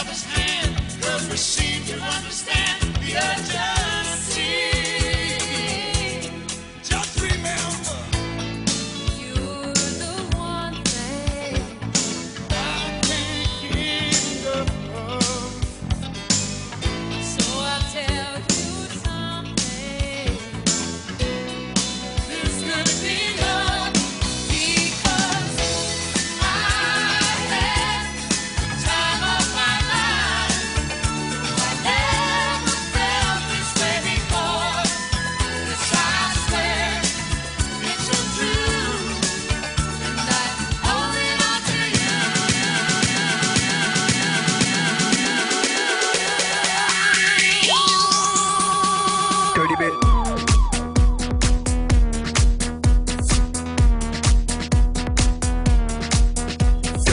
lovers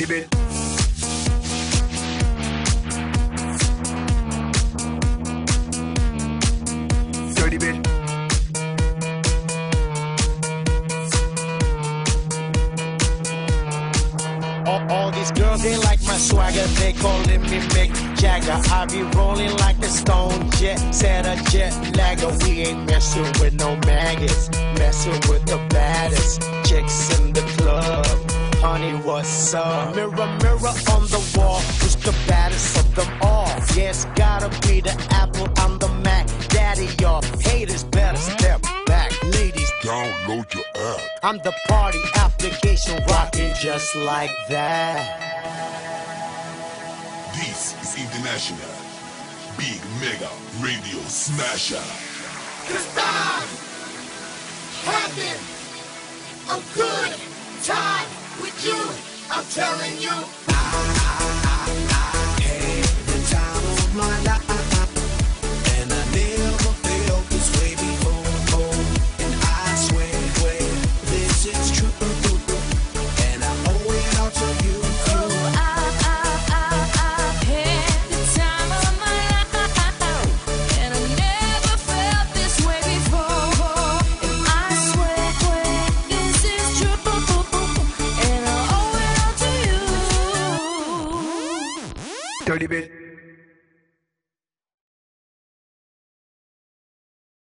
the bed. Dirty. All, all these girls, they like my swagger, they calling me Mick Jagger. I be rolling like a stone jet, set a jet lagger. We ain't messing with no maggots, messing with the baddest chicks in the club honey, what's up? Mirror, mirror on the wall, who's the baddest of them all? Yes, yeah, gotta be the Apple, I'm the Mac. Daddy, y'all haters better step back. Ladies, download your app. I'm the party application rocking just like that. This is International Big Mega Radio Smasher. Cause I'm having a good, time with you. I'm telling you. I bit,